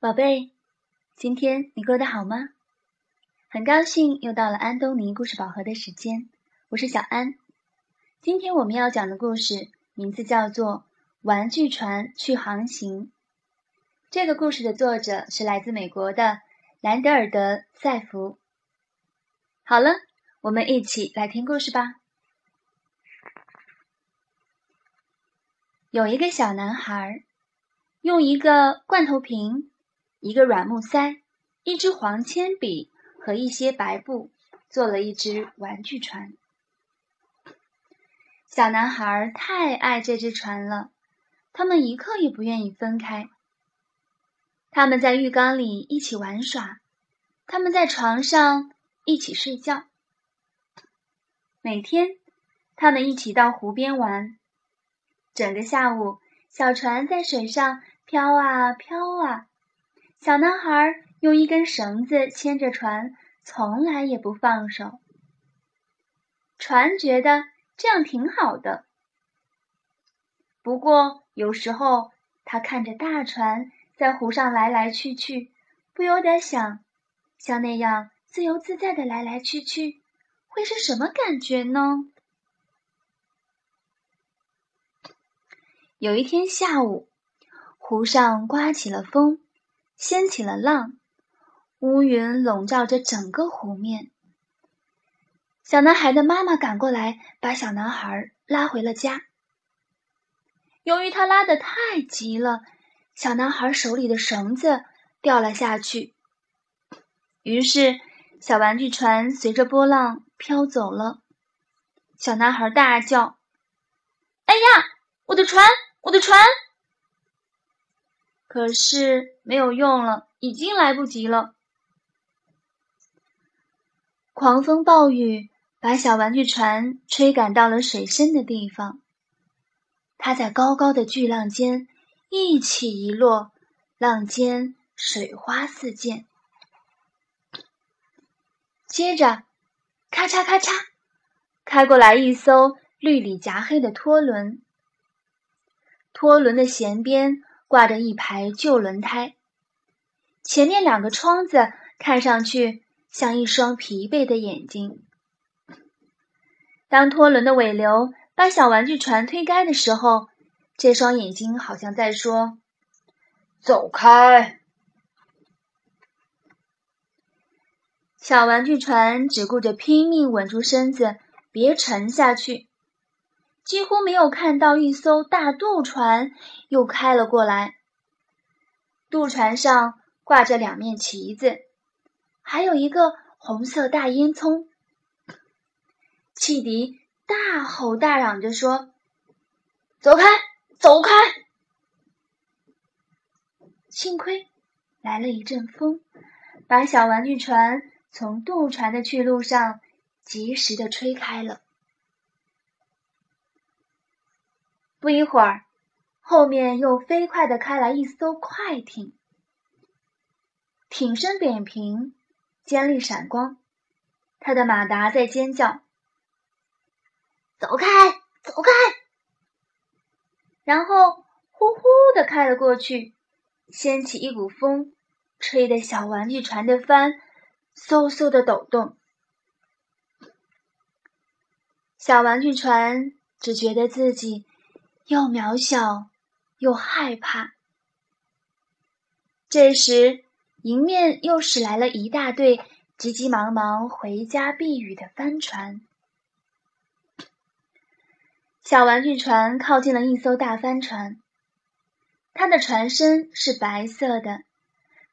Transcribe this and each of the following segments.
宝贝，今天你过得好吗？很高兴又到了安东尼故事宝盒的时间，我是小安。今天我们要讲的故事名字叫做《玩具船去航行》。这个故事的作者是来自美国的兰德尔德·塞弗。好了，我们一起来听故事吧。有一个小男孩，用一个罐头瓶。一个软木塞，一支黄铅笔和一些白布，做了一只玩具船。小男孩太爱这只船了，他们一刻也不愿意分开。他们在浴缸里一起玩耍，他们在床上一起睡觉。每天，他们一起到湖边玩。整个下午，小船在水上飘啊飘啊。小男孩用一根绳子牵着船，从来也不放手。船觉得这样挺好的。不过有时候，他看着大船在湖上来来去去，不由得想：像那样自由自在的来来去去，会是什么感觉呢？有一天下午，湖上刮起了风。掀起了浪，乌云笼罩着整个湖面。小男孩的妈妈赶过来，把小男孩拉回了家。由于他拉得太急了，小男孩手里的绳子掉了下去，于是小玩具船随着波浪飘走了。小男孩大叫：“哎呀，我的船，我的船！”可是没有用了，已经来不及了。狂风暴雨把小玩具船吹赶到了水深的地方，它在高高的巨浪间一起一落，浪尖水花四溅。接着，咔嚓咔嚓，开过来一艘绿里夹黑的拖轮，拖轮的舷边。挂着一排旧轮胎，前面两个窗子看上去像一双疲惫的眼睛。当拖轮的尾流把小玩具船推开的时候，这双眼睛好像在说：“走开！”小玩具船只顾着拼命稳住身子，别沉下去。几乎没有看到一艘大渡船又开了过来。渡船上挂着两面旗子，还有一个红色大烟囱。汽笛大吼大嚷着说：“走开，走开！”幸亏来了一阵风，把小玩具船从渡船的去路上及时的吹开了。不一会儿，后面又飞快的开来一艘快艇，艇身扁平，尖利闪光，它的马达在尖叫：“走开，走开！”然后呼呼的开了过去，掀起一股风，吹得小玩具船的帆嗖嗖的抖动。小玩具船只觉得自己。又渺小，又害怕。这时，迎面又驶来了一大队急急忙忙回家避雨的帆船。小玩具船靠近了一艘大帆船，它的船身是白色的，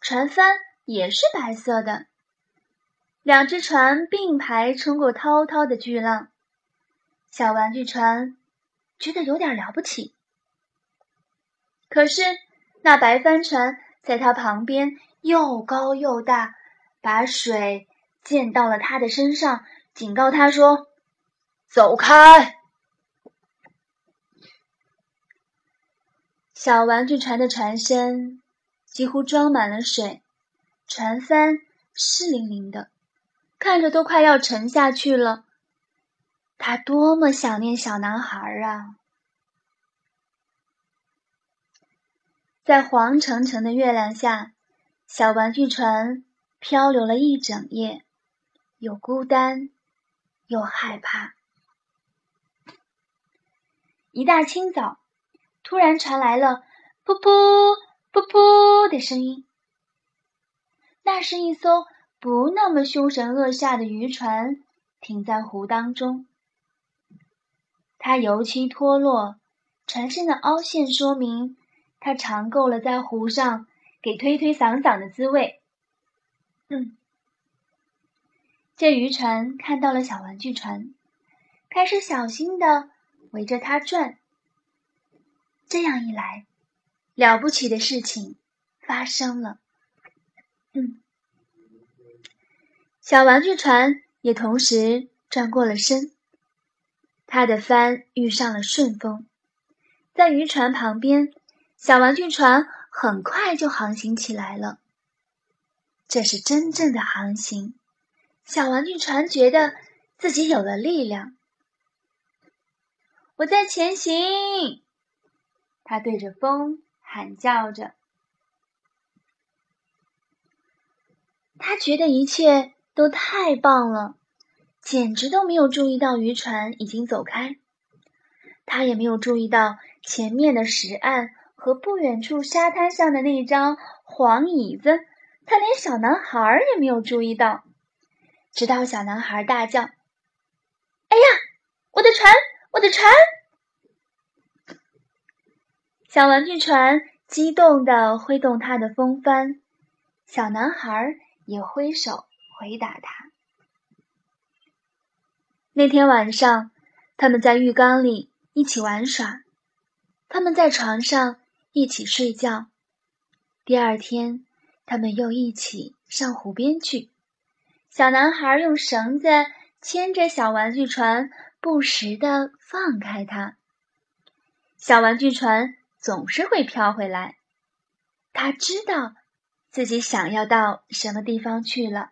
船帆也是白色的。两只船并排冲过滔滔的巨浪，小玩具船。觉得有点了不起，可是那白帆船在他旁边又高又大，把水溅到了他的身上，警告他说：“走开！”小玩具船的船身几乎装满了水，船帆湿淋淋的，看着都快要沉下去了。他多么想念小男孩啊！在黄澄澄的月亮下，小玩具船漂流了一整夜，又孤单又害怕。一大清早，突然传来了“噗噗噗噗”的声音。那是一艘不那么凶神恶煞的渔船停在湖当中，它油漆脱落，船身的凹陷说明它尝够了在湖上给推推搡搡的滋味。嗯，这渔船看到了小玩具船，开始小心的围着它转。这样一来，了不起的事情发生了。嗯，小玩具船也同时转过了身，他的帆遇上了顺风，在渔船旁边，小玩具船很快就航行起来了。这是真正的航行，小玩具船觉得自己有了力量。我在前行，他对着风喊叫着。他觉得一切都太棒了，简直都没有注意到渔船已经走开。他也没有注意到前面的石岸和不远处沙滩上的那张黄椅子。他连小男孩也没有注意到，直到小男孩大叫：“哎呀，我的船，我的船！”小玩具船激动地挥动它的风帆，小男孩。也挥手回答他。那天晚上，他们在浴缸里一起玩耍，他们在床上一起睡觉。第二天，他们又一起上湖边去。小男孩用绳子牵着小玩具船，不时地放开它。小玩具船总是会飘回来。他知道。自己想要到什么地方去了？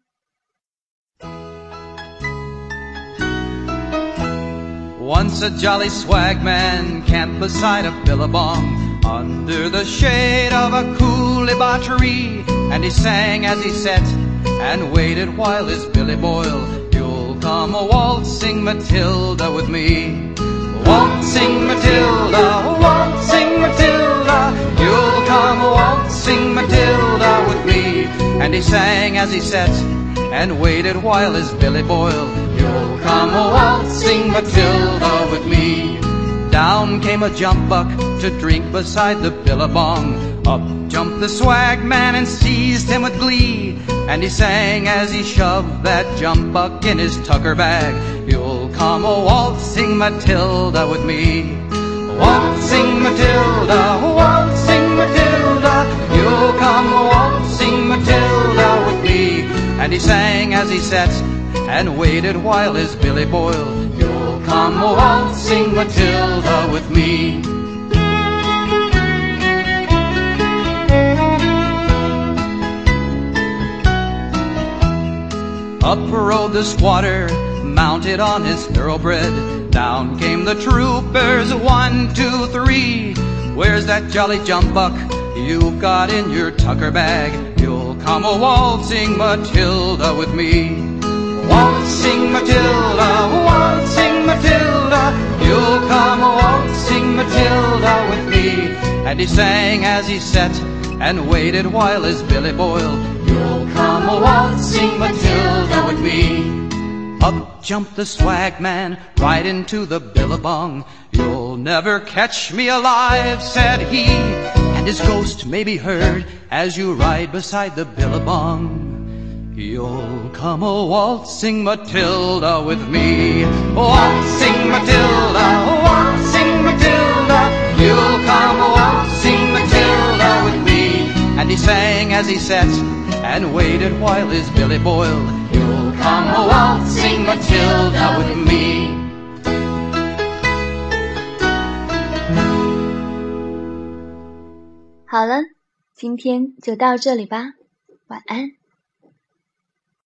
Once a jolly swagman camped beside a billabong under the shade of a coolibah tree, and he sang as he sat and waited while his billy boiled. You'll come a waltzing Matilda with me, waltzing Matilda, waltzing Matilda. You'll come a waltzing Matilda with me. And he sang as he sat and waited while his billy boiled. You'll come a waltzing Matilda with me. Down came a jump buck to drink beside the billabong. Up jumped the swag man and seized him with glee. And he sang as he shoved that jump buck in his tucker bag. You'll come a waltzing Matilda with me. Waltzing Matilda, waltzing Matilda, you'll come a waltzing Matilda with me. And he sang as he sat and waited while his billy boiled. You'll come waltzing Matilda with me. Up rode the squatter, mounted on his thoroughbred. Down came the troopers, one, two, three. Where's that jolly jump buck you've got in your tucker bag? You'll come a waltzing Matilda with me. Waltzing Matilda, waltzing Matilda, you'll come a waltzing Matilda with me. And he sang as he sat and waited while his billy boiled. You'll come waltzing Matilda with me. Up jumped the swag man right into the billabong. You'll never catch me alive, said he, and his ghost may be heard as you ride beside the billabong. You'll come a waltzing Matilda with me, waltzing Matilda, waltzing Matilda. You'll come a waltzing Matilda with me. And he sang as he sat and waited while his billy boiled. You'll come a waltzing Matilda with me. 好了，今天就到这里吧，晚安。